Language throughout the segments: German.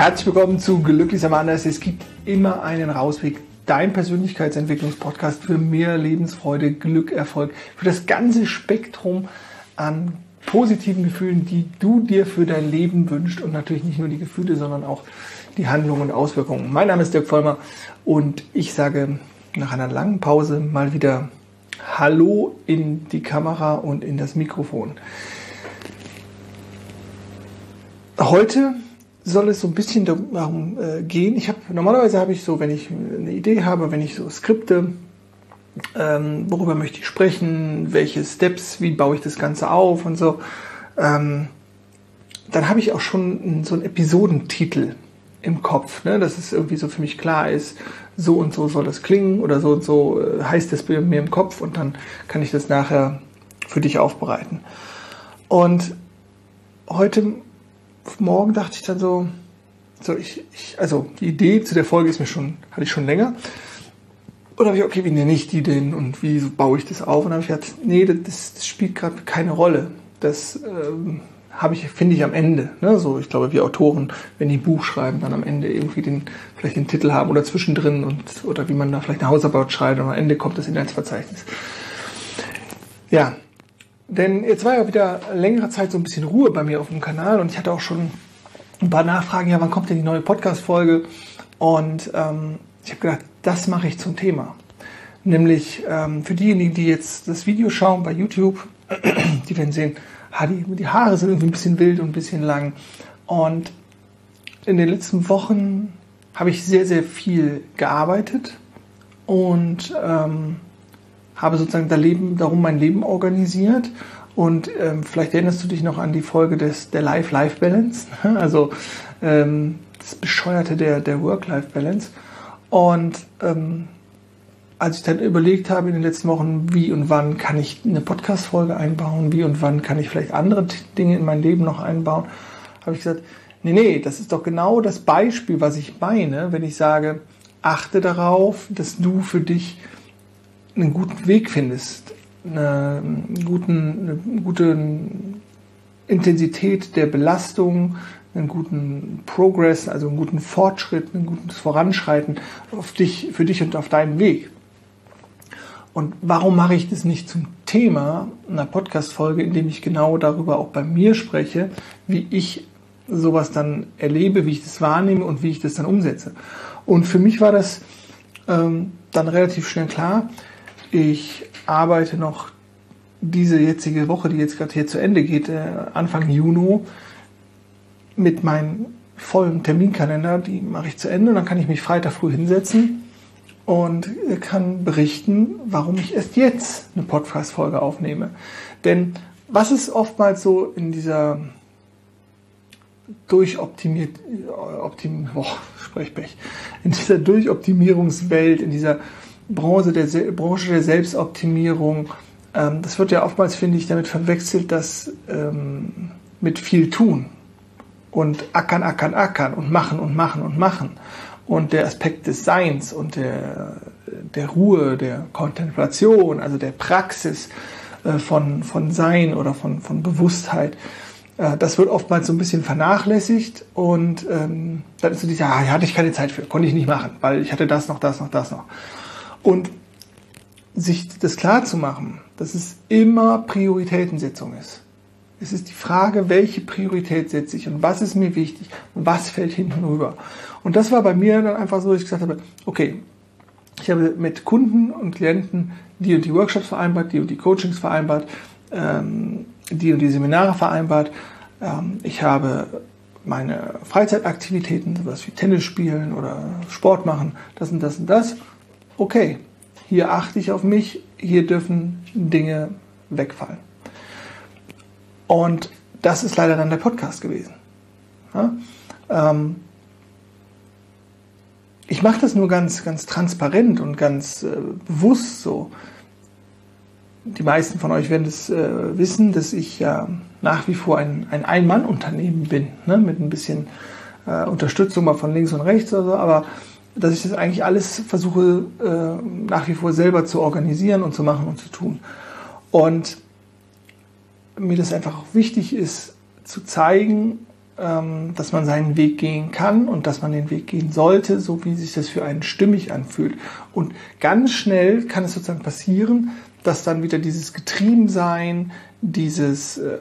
Herzlich willkommen zu Glücklich am Anders. Es gibt immer einen Rausweg. Dein Persönlichkeitsentwicklungspodcast für mehr Lebensfreude, Glück, Erfolg, für das ganze Spektrum an positiven Gefühlen, die du dir für dein Leben wünschst und natürlich nicht nur die Gefühle, sondern auch die Handlungen und Auswirkungen. Mein Name ist Dirk Vollmer und ich sage nach einer langen Pause mal wieder Hallo in die Kamera und in das Mikrofon. Heute soll es so ein bisschen darum äh, gehen. Ich habe normalerweise habe ich so, wenn ich eine Idee habe, wenn ich so Skripte, ähm, worüber möchte ich sprechen, welche Steps, wie baue ich das Ganze auf und so, ähm, dann habe ich auch schon so einen Episodentitel im Kopf, ne? dass es irgendwie so für mich klar ist, so und so soll das klingen oder so und so äh, heißt es bei mir im Kopf und dann kann ich das nachher für dich aufbereiten. Und heute morgen dachte ich dann so, so ich, ich, also die Idee zu der Folge ist mir schon, hatte ich schon länger. Und habe ich, okay, wie nenne ich die denn und wie baue ich das auf? Und habe ich gedacht, nee, das, das spielt gerade keine Rolle. Das ähm, habe ich, finde ich am Ende. Ne? So, ich glaube, wir Autoren, wenn die ein Buch schreiben, dann am Ende irgendwie den, vielleicht den Titel haben oder zwischendrin und oder wie man da vielleicht eine Hausarbeit schreibt und am Ende kommt das Inhaltsverzeichnis. Ja, denn jetzt war ja wieder längere Zeit so ein bisschen Ruhe bei mir auf dem Kanal und ich hatte auch schon ein paar Nachfragen, ja, wann kommt denn die neue Podcast-Folge? Und ähm, ich habe gedacht, das mache ich zum Thema. Nämlich ähm, für diejenigen, die jetzt das Video schauen bei YouTube, die werden sehen, ha, die, die Haare sind irgendwie ein bisschen wild und ein bisschen lang. Und in den letzten Wochen habe ich sehr, sehr viel gearbeitet und ähm, habe sozusagen da Leben, darum mein Leben organisiert. Und ähm, vielleicht erinnerst du dich noch an die Folge des, der Life-Life-Balance, also ähm, das Bescheuerte der, der Work-Life-Balance. Und ähm, als ich dann überlegt habe in den letzten Wochen, wie und wann kann ich eine Podcast-Folge einbauen, wie und wann kann ich vielleicht andere Dinge in mein Leben noch einbauen, habe ich gesagt, nee, nee, das ist doch genau das Beispiel, was ich meine, wenn ich sage, achte darauf, dass du für dich einen guten Weg findest, eine, guten, eine gute Intensität der Belastung, einen guten Progress, also einen guten Fortschritt, ein gutes Voranschreiten auf dich, für dich und auf deinen Weg. Und warum mache ich das nicht zum Thema einer Podcast-Folge, in dem ich genau darüber auch bei mir spreche, wie ich sowas dann erlebe, wie ich das wahrnehme und wie ich das dann umsetze. Und für mich war das ähm, dann relativ schnell klar, ich arbeite noch diese jetzige Woche, die jetzt gerade hier zu Ende geht, äh, Anfang Juni, mit meinem vollen Terminkalender, die mache ich zu Ende und dann kann ich mich Freitag früh hinsetzen und kann berichten, warum ich erst jetzt eine Podcast-Folge aufnehme. Denn was ist oftmals so in dieser durchoptimiert, optim, boah, Sprechpech, in dieser Durchoptimierungswelt, in dieser Branche der, Branche der Selbstoptimierung. Ähm, das wird ja oftmals, finde ich, damit verwechselt, dass ähm, mit viel tun und ackern, ackern, ackern und machen und machen und machen. Und der Aspekt des Seins und der, der Ruhe, der Kontemplation, also der Praxis äh, von, von Sein oder von, von Bewusstheit, äh, das wird oftmals so ein bisschen vernachlässigt und ähm, dann ist so dieser, ah, hatte ich keine Zeit für, konnte ich nicht machen, weil ich hatte das noch, das noch, das noch. Und sich das klar zu machen, dass es immer Prioritätensetzung ist. Es ist die Frage, welche Priorität setze ich und was ist mir wichtig, was fällt hinten rüber. Und das war bei mir dann einfach so, dass ich gesagt habe, okay, ich habe mit Kunden und Klienten die und die Workshops vereinbart, die und die Coachings vereinbart, ähm, die und die Seminare vereinbart. Ähm, ich habe meine Freizeitaktivitäten, sowas wie Tennis spielen oder Sport machen, das und das und das okay, hier achte ich auf mich, hier dürfen Dinge wegfallen. Und das ist leider dann der Podcast gewesen. Ja? Ähm, ich mache das nur ganz, ganz transparent und ganz äh, bewusst so. Die meisten von euch werden es äh, wissen, dass ich ja nach wie vor ein, ein Ein-Mann-Unternehmen bin, ne? mit ein bisschen äh, Unterstützung mal von links und rechts oder so, aber dass ich das eigentlich alles versuche äh, nach wie vor selber zu organisieren und zu machen und zu tun. Und mir das einfach auch wichtig ist zu zeigen, ähm, dass man seinen Weg gehen kann und dass man den Weg gehen sollte, so wie sich das für einen stimmig anfühlt. Und ganz schnell kann es sozusagen passieren, dass dann wieder dieses Getriebensein, dieses, äh,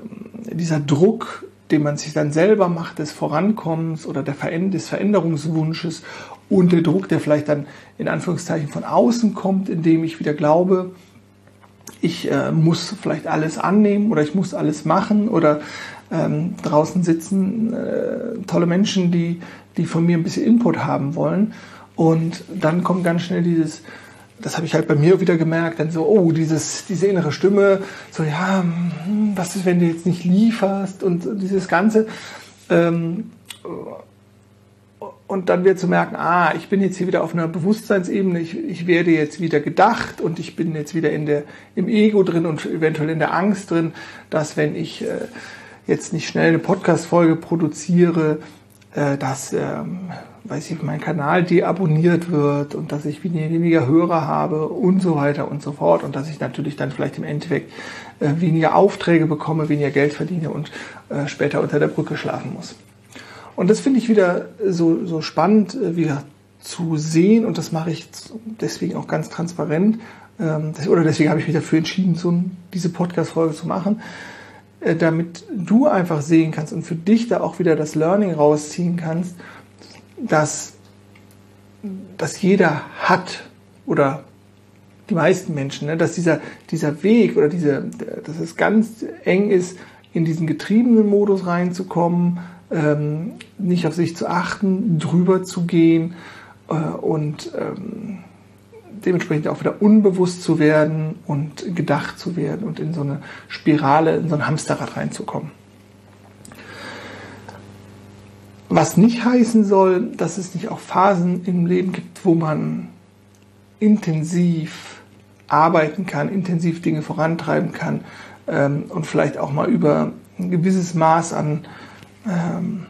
dieser Druck, den man sich dann selber macht, des Vorankommens oder der Veränder des Veränderungswunsches und der Druck, der vielleicht dann in Anführungszeichen von außen kommt, indem ich wieder glaube, ich äh, muss vielleicht alles annehmen oder ich muss alles machen oder ähm, draußen sitzen äh, tolle Menschen, die, die von mir ein bisschen Input haben wollen. Und dann kommt ganz schnell dieses, das habe ich halt bei mir wieder gemerkt, dann so, oh, dieses, diese innere Stimme, so, ja, hm, was ist, wenn du jetzt nicht lieferst und dieses Ganze. Ähm, und dann wird zu merken, ah, ich bin jetzt hier wieder auf einer Bewusstseinsebene, ich, ich werde jetzt wieder gedacht und ich bin jetzt wieder in der, im Ego drin und eventuell in der Angst drin, dass wenn ich äh, jetzt nicht schnell eine Podcast-Folge produziere, äh, dass ähm, weiß ich, mein Kanal deabonniert wird und dass ich weniger Hörer habe und so weiter und so fort und dass ich natürlich dann vielleicht im Endeffekt äh, weniger Aufträge bekomme, weniger Geld verdiene und äh, später unter der Brücke schlafen muss. Und das finde ich wieder so, so spannend, äh, wieder zu sehen und das mache ich deswegen auch ganz transparent. Ähm, oder deswegen habe ich mich dafür entschieden, so diese Podcast-Folge zu machen, äh, damit du einfach sehen kannst und für dich da auch wieder das Learning rausziehen kannst, dass, dass jeder hat oder die meisten Menschen, ne, dass dieser, dieser Weg oder diese, dass es ganz eng ist, in diesen getriebenen Modus reinzukommen, ähm, nicht auf sich zu achten, drüber zu gehen äh, und ähm, dementsprechend auch wieder unbewusst zu werden und gedacht zu werden und in so eine Spirale, in so ein Hamsterrad reinzukommen. Was nicht heißen soll, dass es nicht auch Phasen im Leben gibt, wo man intensiv arbeiten kann, intensiv Dinge vorantreiben kann ähm, und vielleicht auch mal über ein gewisses Maß an, ähm,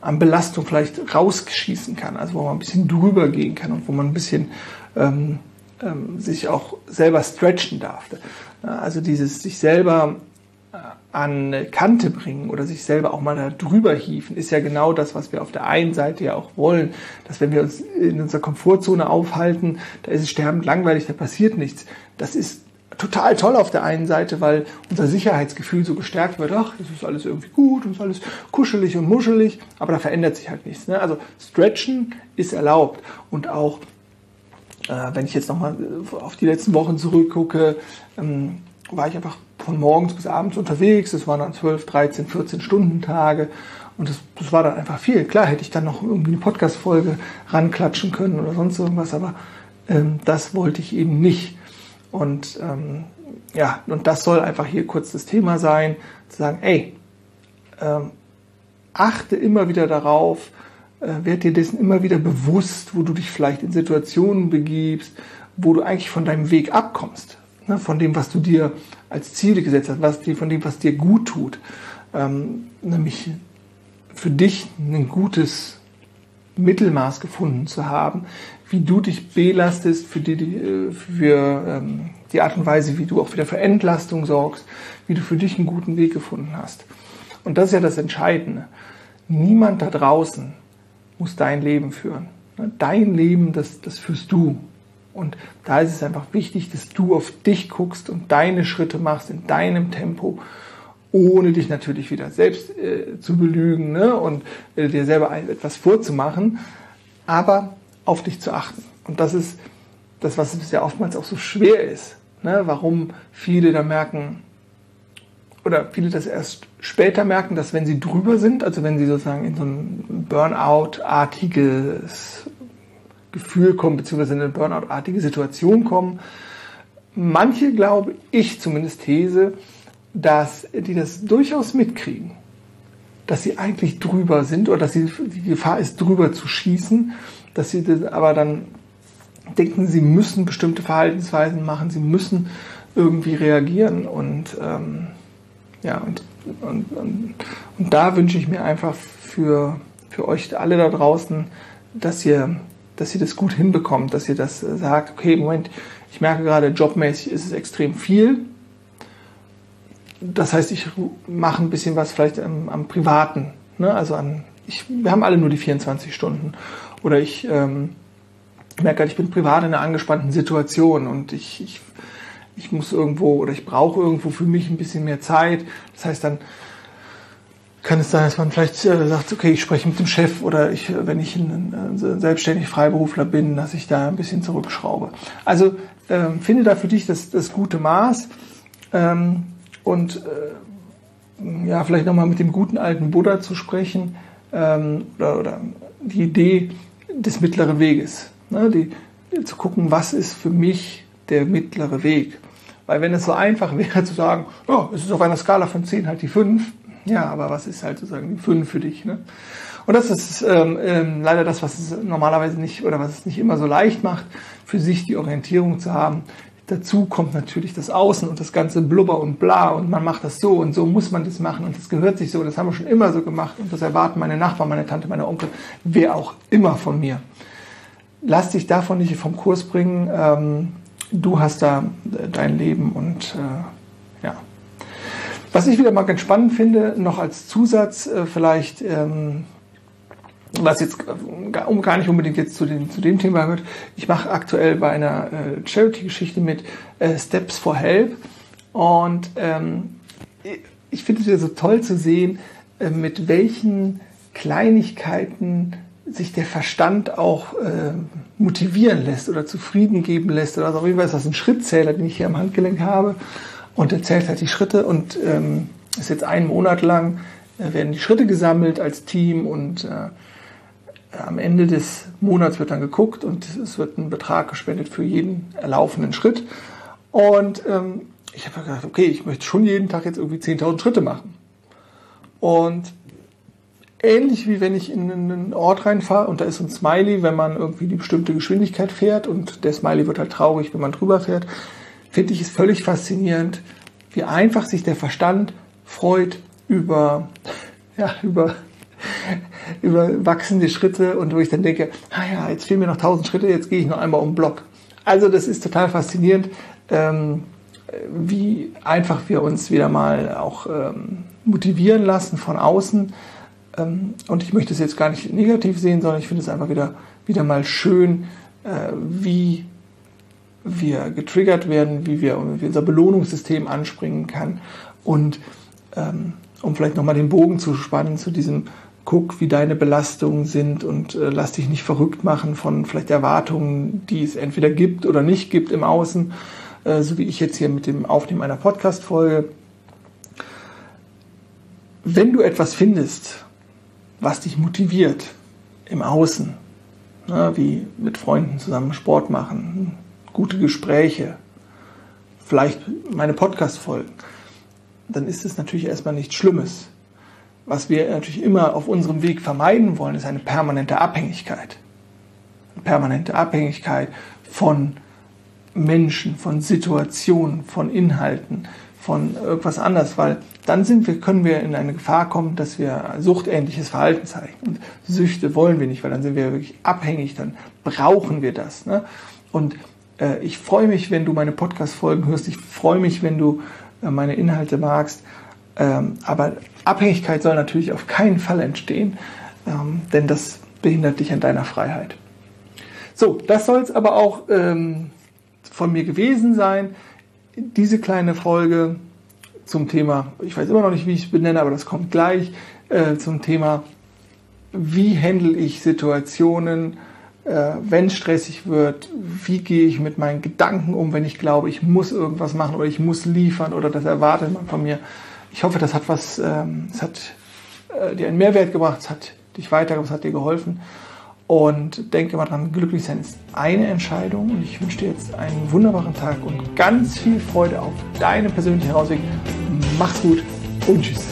an Belastung vielleicht rausschießen kann, also wo man ein bisschen drüber gehen kann und wo man ein bisschen ähm, ähm, sich auch selber stretchen darf. Also dieses sich selber äh, an Kante bringen oder sich selber auch mal da drüber hieven, ist ja genau das, was wir auf der einen Seite ja auch wollen, dass wenn wir uns in unserer Komfortzone aufhalten, da ist es sterbend langweilig, da passiert nichts. Das ist total toll auf der einen Seite, weil unser Sicherheitsgefühl so gestärkt wird, ach, es ist alles irgendwie gut und es ist alles kuschelig und muschelig, aber da verändert sich halt nichts. Ne? Also Stretchen ist erlaubt und auch äh, wenn ich jetzt nochmal auf die letzten Wochen zurückgucke, ähm, war ich einfach von morgens bis abends unterwegs. Das waren dann 12, 13, 14 Stunden Tage. Und das, das war dann einfach viel. Klar hätte ich dann noch irgendwie eine Podcast-Folge ranklatschen können oder sonst irgendwas, aber ähm, das wollte ich eben nicht. Und ähm, ja, und das soll einfach hier kurz das Thema sein, zu sagen, ey, ähm, achte immer wieder darauf, äh, werd dir dessen immer wieder bewusst, wo du dich vielleicht in Situationen begibst, wo du eigentlich von deinem Weg abkommst, ne, von dem, was du dir als Ziele gesetzt hast, was dir, von dem, was dir gut tut, ähm, nämlich für dich ein gutes Mittelmaß gefunden zu haben, wie du dich belastest, für die, äh, für ähm, die Art und Weise, wie du auch wieder für Entlastung sorgst, wie du für dich einen guten Weg gefunden hast. Und das ist ja das Entscheidende. Niemand da draußen muss dein Leben führen. Dein Leben, das, das führst du. Und da ist es einfach wichtig, dass du auf dich guckst und deine Schritte machst in deinem Tempo, ohne dich natürlich wieder selbst äh, zu belügen ne? und äh, dir selber etwas vorzumachen, aber auf dich zu achten. Und das ist das, was ja oftmals auch so schwer ist. Ne? Warum viele da merken, oder viele das erst später merken, dass wenn sie drüber sind, also wenn sie sozusagen in so ein Burnout-artiges Gefühl kommen, beziehungsweise in eine Burnout-artige Situation kommen, manche, glaube ich zumindest These, dass die das durchaus mitkriegen, dass sie eigentlich drüber sind oder dass sie, die Gefahr ist, drüber zu schießen, dass sie das aber dann denken, sie müssen bestimmte Verhaltensweisen machen, sie müssen irgendwie reagieren und ähm, ja, und, und, und, und da wünsche ich mir einfach für, für euch alle da draußen, dass ihr, dass ihr das gut hinbekommt, dass ihr das sagt, okay, Moment, ich merke gerade, jobmäßig ist es extrem viel. Das heißt, ich mache ein bisschen was vielleicht am, am Privaten. Ne? Also an, ich, wir haben alle nur die 24 Stunden. Oder ich ähm, merke halt, ich bin privat in einer angespannten Situation und ich, ich, ich muss irgendwo oder ich brauche irgendwo für mich ein bisschen mehr Zeit. Das heißt dann, kann es sein, dass man vielleicht äh, sagt, okay, ich spreche mit dem Chef oder ich, wenn ich ein, ein selbstständig Freiberufler bin, dass ich da ein bisschen zurückschraube. Also ähm, finde da für dich das, das gute Maß ähm, und äh, ja, vielleicht nochmal mit dem guten alten Buddha zu sprechen ähm, oder, oder die Idee des mittleren Weges. Ne, die, zu gucken, was ist für mich der mittlere Weg. Weil wenn es so einfach wäre zu sagen, oh, es ist auf einer Skala von 10 halt die 5, ja, aber was ist halt sozusagen die 5 für dich? Ne? Und das ist ähm, ähm, leider das, was es normalerweise nicht oder was es nicht immer so leicht macht, für sich die Orientierung zu haben. Dazu kommt natürlich das Außen und das ganze Blubber und bla und man macht das so und so muss man das machen und das gehört sich so, das haben wir schon immer so gemacht und das erwarten meine Nachbarn, meine Tante, meine Onkel, wer auch immer von mir. Lass dich davon nicht vom Kurs bringen. Ähm, du hast da äh, dein Leben und äh, ja. Was ich wieder mal ganz spannend finde, noch als Zusatz äh, vielleicht, ähm, was jetzt um gar nicht unbedingt jetzt zu, den, zu dem Thema gehört, ich mache aktuell bei einer äh, Charity-Geschichte mit äh, Steps for Help und ähm, ich finde es wieder so toll zu sehen, äh, mit welchen Kleinigkeiten sich der Verstand auch äh, motivieren lässt oder zufrieden geben lässt. Also auf jeden Fall ist das ein Schrittzähler, den ich hier am Handgelenk habe und der zählt halt die Schritte und ähm, ist jetzt einen Monat lang äh, werden die Schritte gesammelt als Team und äh, am Ende des Monats wird dann geguckt und es wird ein Betrag gespendet für jeden erlaufenden Schritt. Und ähm, ich habe gedacht, okay, ich möchte schon jeden Tag jetzt irgendwie 10.000 Schritte machen. Und ähnlich wie wenn ich in einen Ort reinfahre und da ist ein Smiley, wenn man irgendwie die bestimmte Geschwindigkeit fährt und der Smiley wird halt traurig, wenn man drüber fährt, finde ich es völlig faszinierend, wie einfach sich der Verstand freut über, ja, über, über wachsende Schritte und wo ich dann denke, ah ja, jetzt fehlen mir noch 1000 Schritte, jetzt gehe ich noch einmal um den Block. Also das ist total faszinierend, ähm, wie einfach wir uns wieder mal auch ähm, motivieren lassen von außen ähm, und ich möchte es jetzt gar nicht negativ sehen, sondern ich finde es einfach wieder, wieder mal schön, äh, wie wir getriggert werden, wie, wir, wie unser Belohnungssystem anspringen kann. Und ähm, um vielleicht nochmal den Bogen zu spannen zu diesem, guck, wie deine Belastungen sind und äh, lass dich nicht verrückt machen von vielleicht Erwartungen, die es entweder gibt oder nicht gibt im Außen, äh, so wie ich jetzt hier mit dem Aufnehmen einer Podcast-Folge. Wenn du etwas findest, was dich motiviert im Außen, ne, wie mit Freunden zusammen Sport machen, gute Gespräche, vielleicht meine Podcast-Folgen, dann ist es natürlich erstmal nichts Schlimmes. Was wir natürlich immer auf unserem Weg vermeiden wollen, ist eine permanente Abhängigkeit. Eine permanente Abhängigkeit von Menschen, von Situationen, von Inhalten, von irgendwas anders, weil dann sind wir, können wir in eine Gefahr kommen, dass wir suchtähnliches Verhalten zeigen. Und Süchte wollen wir nicht, weil dann sind wir wirklich abhängig, dann brauchen wir das. Ne? Und äh, ich freue mich, wenn du meine Podcast-Folgen hörst. Ich freue mich, wenn du äh, meine Inhalte magst. Ähm, aber Abhängigkeit soll natürlich auf keinen Fall entstehen, ähm, denn das behindert dich an deiner Freiheit. So, das soll es aber auch ähm, von mir gewesen sein diese kleine Folge zum Thema, ich weiß immer noch nicht, wie ich es benenne, aber das kommt gleich, äh, zum Thema, wie handle ich Situationen, äh, wenn stressig wird, wie gehe ich mit meinen Gedanken um, wenn ich glaube, ich muss irgendwas machen oder ich muss liefern oder das erwartet man von mir. Ich hoffe, das hat was, ähm, es hat äh, dir einen Mehrwert gebracht, es hat dich weitergebracht, es hat dir geholfen. Und denke immer dran, glücklich sein ist eine Entscheidung. Und ich wünsche dir jetzt einen wunderbaren Tag und ganz viel Freude auf deine persönliche Herausweg. Mach's gut und tschüss.